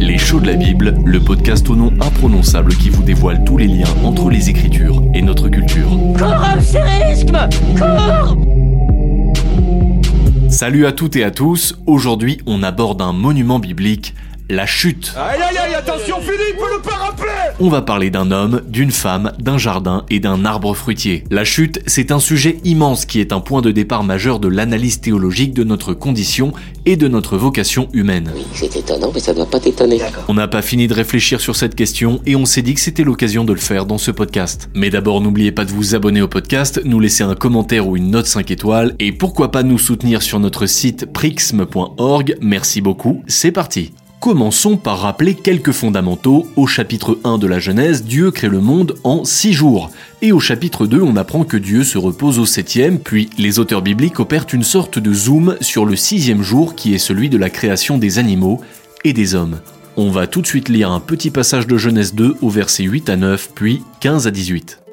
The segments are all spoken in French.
Les shows de la Bible, le podcast au nom imprononçable qui vous dévoile tous les liens entre les Écritures et notre culture. Salut à toutes et à tous, aujourd'hui on aborde un monument biblique, la chute. Aïe aïe aïe, attention Philippe, le parapluie On va parler d'un homme, d'une femme, d'un jardin et d'un arbre fruitier. La chute, c'est un sujet immense qui est un point de départ majeur de l'analyse théologique de notre condition et de notre vocation humaine. Oui, c'est étonnant, mais ça ne doit pas t'étonner. On n'a pas fini de réfléchir sur cette question et on s'est dit que c'était l'occasion de le faire dans ce podcast. Mais d'abord, n'oubliez pas de vous abonner au podcast, nous laisser un commentaire ou une note 5 étoiles et pourquoi pas nous soutenir sur notre site prixme.org. Merci beaucoup, c'est parti. Commençons par rappeler quelques fondamentaux. Au chapitre 1 de la Genèse, Dieu crée le monde en 6 jours. Et au chapitre 2, on apprend que Dieu se repose au septième, puis les auteurs bibliques opèrent une sorte de zoom sur le sixième jour qui est celui de la création des animaux et des hommes. On va tout de suite lire un petit passage de Genèse 2 au verset 8 à 9, puis 15 à 18.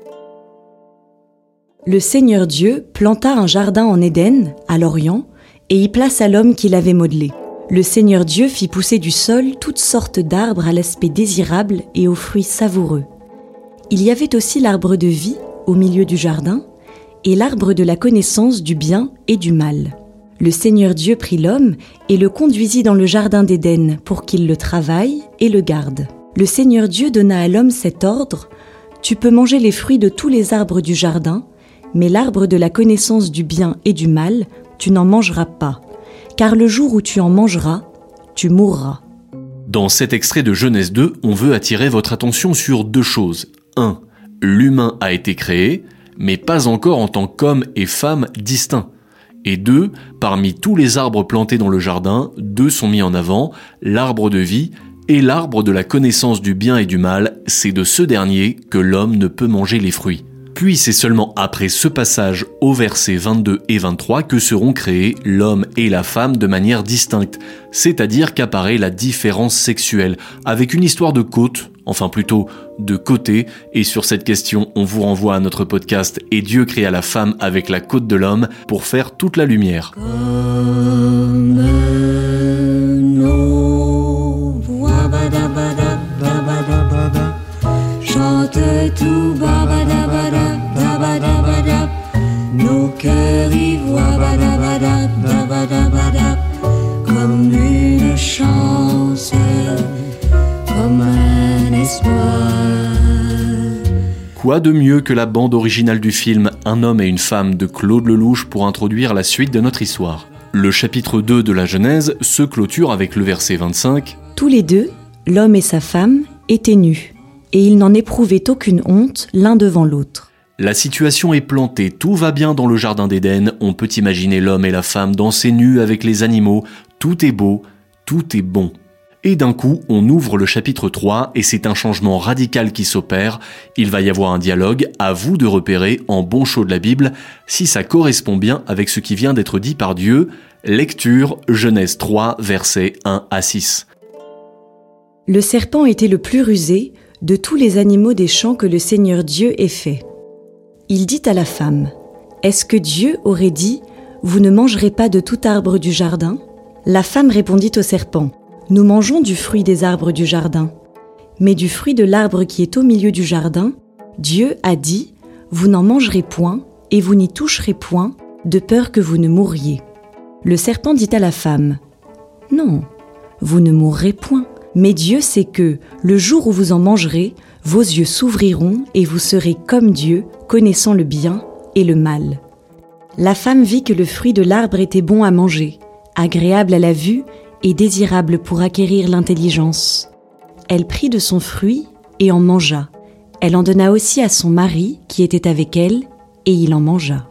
Le Seigneur Dieu planta un jardin en Éden, à l'Orient, et y plaça l'homme qu'il avait modelé le Seigneur Dieu fit pousser du sol toutes sortes d'arbres à l'aspect désirable et aux fruits savoureux. Il y avait aussi l'arbre de vie au milieu du jardin et l'arbre de la connaissance du bien et du mal. Le Seigneur Dieu prit l'homme et le conduisit dans le jardin d'Éden pour qu'il le travaille et le garde. Le Seigneur Dieu donna à l'homme cet ordre Tu peux manger les fruits de tous les arbres du jardin, mais l'arbre de la connaissance du bien et du mal, tu n'en mangeras pas car le jour où tu en mangeras, tu mourras. Dans cet extrait de Genèse 2, on veut attirer votre attention sur deux choses. 1. L'humain a été créé, mais pas encore en tant qu'homme et femme distincts. Et deux, parmi tous les arbres plantés dans le jardin, deux sont mis en avant, l'arbre de vie et l'arbre de la connaissance du bien et du mal, c'est de ce dernier que l'homme ne peut manger les fruits. Puis c'est seulement après ce passage au verset 22 et 23 que seront créés l'homme et la femme de manière distincte, c'est-à-dire qu'apparaît la différence sexuelle, avec une histoire de côte, enfin plutôt de côté, et sur cette question on vous renvoie à notre podcast Et Dieu créa la femme avec la côte de l'homme pour faire toute la lumière. Quoi de mieux que la bande originale du film Un homme et une femme de Claude Lelouch pour introduire la suite de notre histoire Le chapitre 2 de la Genèse se clôture avec le verset 25. Tous les deux, l'homme et sa femme, étaient nus, et ils n'en éprouvaient aucune honte l'un devant l'autre. La situation est plantée, tout va bien dans le jardin d'Éden, on peut imaginer l'homme et la femme danser nus avec les animaux, tout est beau, tout est bon. Et d'un coup, on ouvre le chapitre 3 et c'est un changement radical qui s'opère. Il va y avoir un dialogue, à vous de repérer en bon chaud de la Bible si ça correspond bien avec ce qui vient d'être dit par Dieu. Lecture Genèse 3, versets 1 à 6. Le serpent était le plus rusé de tous les animaux des champs que le Seigneur Dieu ait fait. Il dit à la femme, Est-ce que Dieu aurait dit, Vous ne mangerez pas de tout arbre du jardin? La femme répondit au serpent, Nous mangeons du fruit des arbres du jardin. Mais du fruit de l'arbre qui est au milieu du jardin, Dieu a dit, Vous n'en mangerez point, et vous n'y toucherez point, de peur que vous ne mourriez. Le serpent dit à la femme, Non, vous ne mourrez point, mais Dieu sait que, le jour où vous en mangerez, vos yeux s'ouvriront et vous serez comme Dieu, connaissant le bien et le mal. La femme vit que le fruit de l'arbre était bon à manger, agréable à la vue et désirable pour acquérir l'intelligence. Elle prit de son fruit et en mangea. Elle en donna aussi à son mari qui était avec elle, et il en mangea.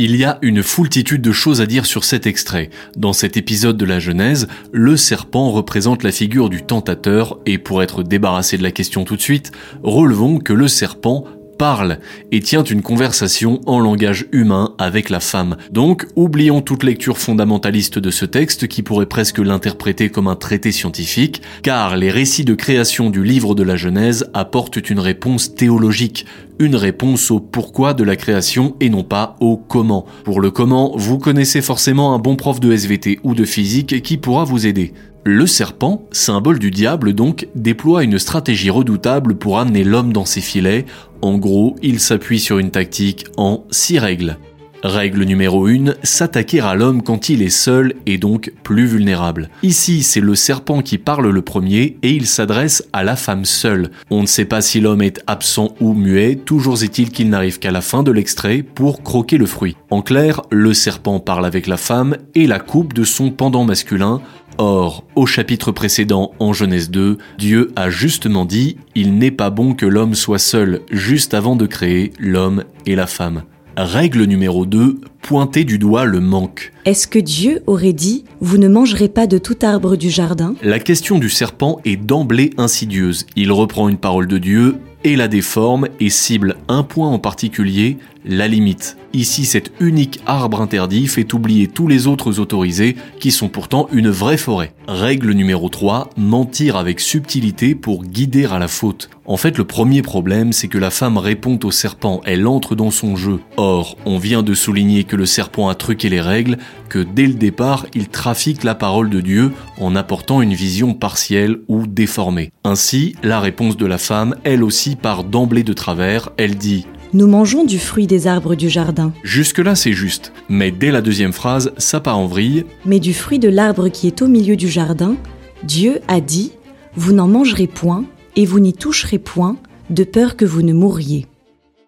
Il y a une foultitude de choses à dire sur cet extrait. Dans cet épisode de la Genèse, le serpent représente la figure du tentateur et pour être débarrassé de la question tout de suite, relevons que le serpent parle et tient une conversation en langage humain avec la femme. Donc, oublions toute lecture fondamentaliste de ce texte qui pourrait presque l'interpréter comme un traité scientifique, car les récits de création du livre de la Genèse apportent une réponse théologique, une réponse au pourquoi de la création et non pas au comment. Pour le comment, vous connaissez forcément un bon prof de SVT ou de physique qui pourra vous aider. Le serpent, symbole du diable donc, déploie une stratégie redoutable pour amener l'homme dans ses filets. En gros, il s'appuie sur une tactique en six règles. Règle numéro 1, s'attaquer à l'homme quand il est seul et donc plus vulnérable. Ici, c'est le serpent qui parle le premier et il s'adresse à la femme seule. On ne sait pas si l'homme est absent ou muet, toujours est-il qu'il n'arrive qu'à la fin de l'extrait pour croquer le fruit. En clair, le serpent parle avec la femme et la coupe de son pendant masculin. Or, au chapitre précédent en Genèse 2, Dieu a justement dit ⁇ Il n'est pas bon que l'homme soit seul juste avant de créer l'homme et la femme ⁇ Règle numéro 2, pointer du doigt le manque. Est-ce que Dieu aurait dit ⁇ Vous ne mangerez pas de tout arbre du jardin ?⁇ La question du serpent est d'emblée insidieuse. Il reprend une parole de Dieu et la déforme et cible un point en particulier, la limite. Ici, cet unique arbre interdit fait oublier tous les autres autorisés qui sont pourtant une vraie forêt. Règle numéro 3, mentir avec subtilité pour guider à la faute. En fait, le premier problème, c'est que la femme répond au serpent, elle entre dans son jeu. Or, on vient de souligner que le serpent a truqué les règles, que dès le départ, il trafique la parole de Dieu en apportant une vision partielle ou déformée. Ainsi, la réponse de la femme, elle aussi, part d'emblée de travers, elle dit nous mangeons du fruit des arbres du jardin. Jusque-là, c'est juste. Mais dès la deuxième phrase, ça part en vrille. Mais du fruit de l'arbre qui est au milieu du jardin, Dieu a dit Vous n'en mangerez point, et vous n'y toucherez point, de peur que vous ne mouriez.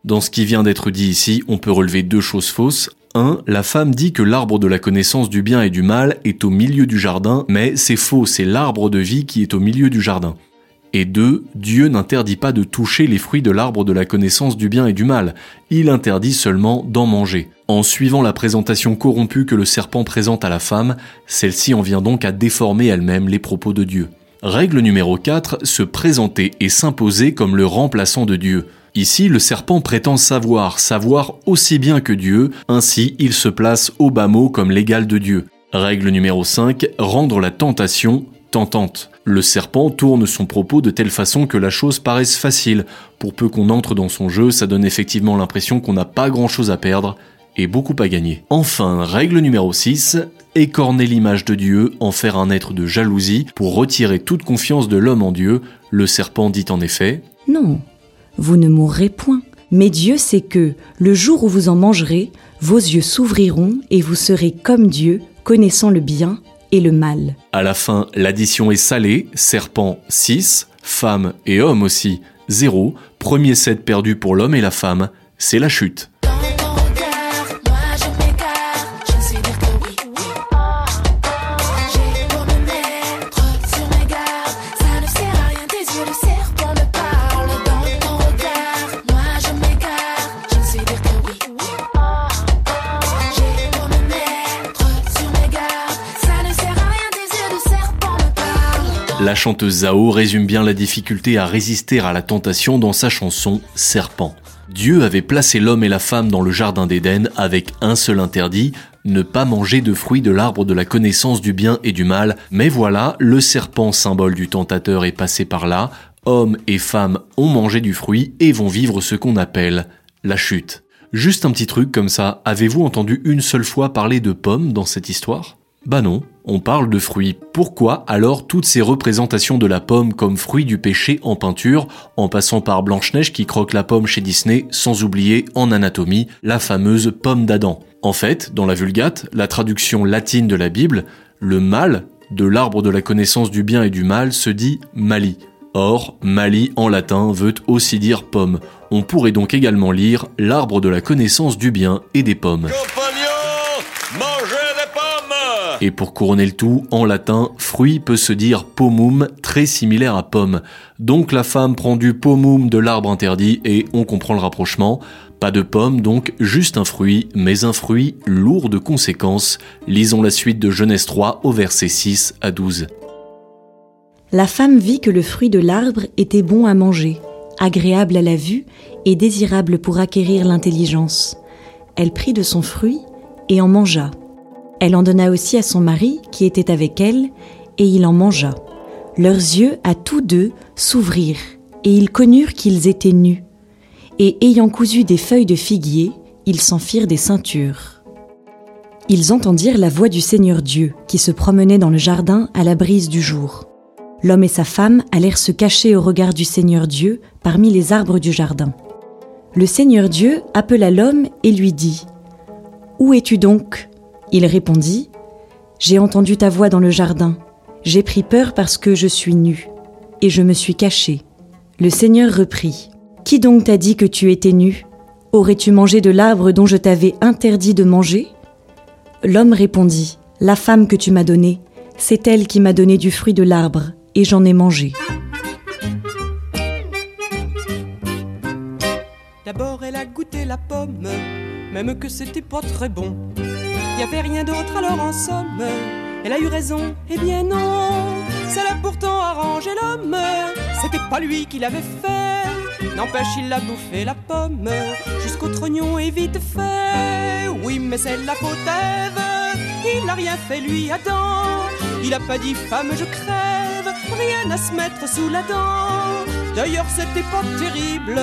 Dans ce qui vient d'être dit ici, on peut relever deux choses fausses. 1. La femme dit que l'arbre de la connaissance du bien et du mal est au milieu du jardin, mais c'est faux, c'est l'arbre de vie qui est au milieu du jardin. Et deux, Dieu n'interdit pas de toucher les fruits de l'arbre de la connaissance du bien et du mal, il interdit seulement d'en manger. En suivant la présentation corrompue que le serpent présente à la femme, celle-ci en vient donc à déformer elle-même les propos de Dieu. Règle numéro 4, se présenter et s'imposer comme le remplaçant de Dieu. Ici, le serpent prétend savoir, savoir aussi bien que Dieu, ainsi il se place au bas mot comme l'égal de Dieu. Règle numéro 5, rendre la tentation tentante. Le serpent tourne son propos de telle façon que la chose paraisse facile. Pour peu qu'on entre dans son jeu, ça donne effectivement l'impression qu'on n'a pas grand chose à perdre et beaucoup à gagner. Enfin, règle numéro 6, écorner l'image de Dieu, en faire un être de jalousie, pour retirer toute confiance de l'homme en Dieu. Le serpent dit en effet Non, vous ne mourrez point. Mais Dieu sait que, le jour où vous en mangerez, vos yeux s'ouvriront et vous serez comme Dieu, connaissant le bien et le mal. À la fin, l'addition est salée, serpent 6, femme et homme aussi 0, premier set perdu pour l'homme et la femme, c'est la chute. La chanteuse Zao résume bien la difficulté à résister à la tentation dans sa chanson Serpent. Dieu avait placé l'homme et la femme dans le jardin d'Éden avec un seul interdit, ne pas manger de fruits de l'arbre de la connaissance du bien et du mal, mais voilà, le serpent symbole du tentateur est passé par là, hommes et femmes ont mangé du fruit et vont vivre ce qu'on appelle la chute. Juste un petit truc comme ça, avez-vous entendu une seule fois parler de pommes dans cette histoire? Bah non, on parle de fruits. Pourquoi alors toutes ces représentations de la pomme comme fruit du péché en peinture, en passant par Blanche-Neige qui croque la pomme chez Disney, sans oublier en anatomie la fameuse pomme d'Adam En fait, dans la Vulgate, la traduction latine de la Bible, le mal de l'arbre de la connaissance du bien et du mal se dit mali. Or, mali en latin veut aussi dire pomme. On pourrait donc également lire l'arbre de la connaissance du bien et des pommes. Et pour couronner le tout, en latin, fruit peut se dire pomum, très similaire à pomme. Donc la femme prend du pomum de l'arbre interdit et on comprend le rapprochement. Pas de pomme, donc juste un fruit, mais un fruit lourd de conséquences. Lisons la suite de Genèse 3 au verset 6 à 12. La femme vit que le fruit de l'arbre était bon à manger, agréable à la vue et désirable pour acquérir l'intelligence. Elle prit de son fruit et en mangea. Elle en donna aussi à son mari qui était avec elle, et il en mangea. Leurs yeux à tous deux s'ouvrirent, et ils connurent qu'ils étaient nus. Et ayant cousu des feuilles de figuier, ils s'en firent des ceintures. ils entendirent la voix du Seigneur Dieu qui se promenait dans le jardin à la brise du jour. L'homme et sa femme allèrent se cacher au regard du Seigneur Dieu parmi les arbres du jardin. Le Seigneur Dieu appela l'homme et lui dit ⁇ Où es-tu donc ?⁇ Il répondit ⁇ J'ai entendu ta voix dans le jardin. J'ai pris peur parce que je suis nu, et je me suis caché. Le Seigneur reprit ⁇ Qui donc t'a dit que tu étais nu? Aurais-tu mangé de l'arbre dont je t'avais interdit de manger ?⁇ L'homme répondit ⁇ La femme que tu m'as donnée, c'est elle qui m'a donné du fruit de l'arbre et j'en ai mangé. D'abord elle a goûté la pomme, même que c'était pas très bon. Y avait rien d'autre alors en somme. Elle a eu raison, eh bien non. Ça l'a pourtant arrangé l'homme. C'était pas lui qui l'avait fait. N'empêche, il a bouffé la pomme jusqu'au trognon et vite fait. Oui, mais c'est la faute. Il n'a rien fait lui Adam. Il a pas dit femme, je crève rien à se mettre sous la dent. D'ailleurs, c'était pas terrible,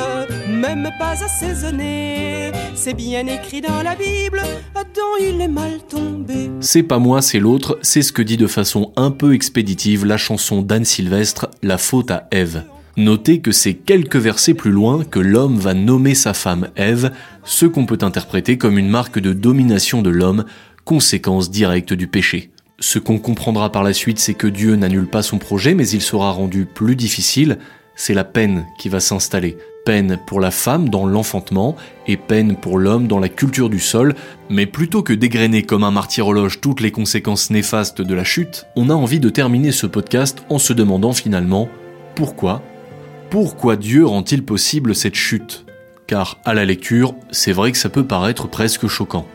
même pas assaisonné. C'est bien écrit dans la Bible, Adam il est mal tombé. C'est pas moi, c'est l'autre, c'est ce que dit de façon un peu expéditive la chanson d'Anne Sylvestre, La faute à Ève. Notez que c'est quelques versets plus loin que l'homme va nommer sa femme Ève, ce qu'on peut interpréter comme une marque de domination de l'homme, conséquence directe du péché. Ce qu'on comprendra par la suite, c'est que Dieu n'annule pas son projet, mais il sera rendu plus difficile. C'est la peine qui va s'installer. Peine pour la femme dans l'enfantement et peine pour l'homme dans la culture du sol. Mais plutôt que dégrainer comme un martyrologe toutes les conséquences néfastes de la chute, on a envie de terminer ce podcast en se demandant finalement pourquoi? Pourquoi Dieu rend-il possible cette chute? Car à la lecture, c'est vrai que ça peut paraître presque choquant.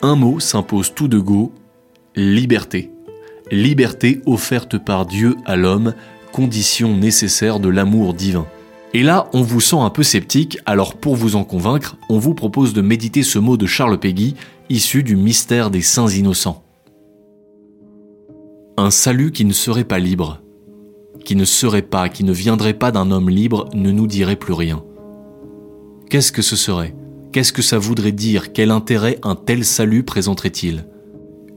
Un mot s'impose tout de go, liberté. Liberté offerte par Dieu à l'homme, condition nécessaire de l'amour divin. Et là, on vous sent un peu sceptique, alors pour vous en convaincre, on vous propose de méditer ce mot de Charles Péguy, issu du mystère des saints innocents. Un salut qui ne serait pas libre, qui ne serait pas, qui ne viendrait pas d'un homme libre, ne nous dirait plus rien. Qu'est-ce que ce serait? Qu'est-ce que ça voudrait dire? Quel intérêt un tel salut présenterait-il?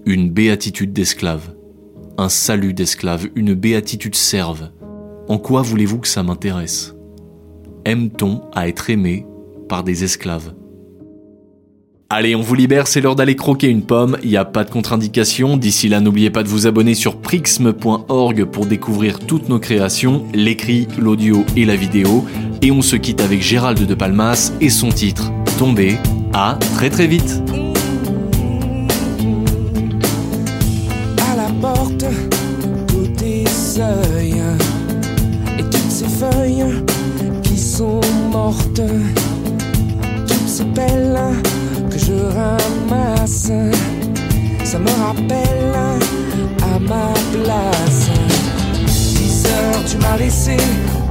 Une béatitude d'esclave, un salut d'esclave, une béatitude serve. En quoi voulez-vous que ça m'intéresse? Aime-t-on à être aimé par des esclaves? Allez, on vous libère, c'est l'heure d'aller croquer une pomme, il n'y a pas de contre-indication. D'ici là, n'oubliez pas de vous abonner sur prixme.org pour découvrir toutes nos créations, l'écrit, l'audio et la vidéo. Et on se quitte avec Gérald de Palmas et son titre, Tombé. À très très vite mortes, toutes ces que je ramasse, ça me rappelle à ma place. 10 heures, tu m'as laissé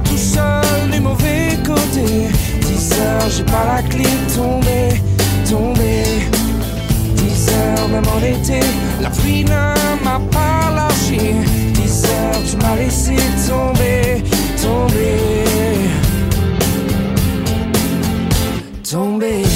tout seul du mauvais côté. 10 heures, j'ai pas la clé tombée, tombée. 10 heures, même en été, la pluie ne m'a pas lâché tu m'as laissé tomber Don't be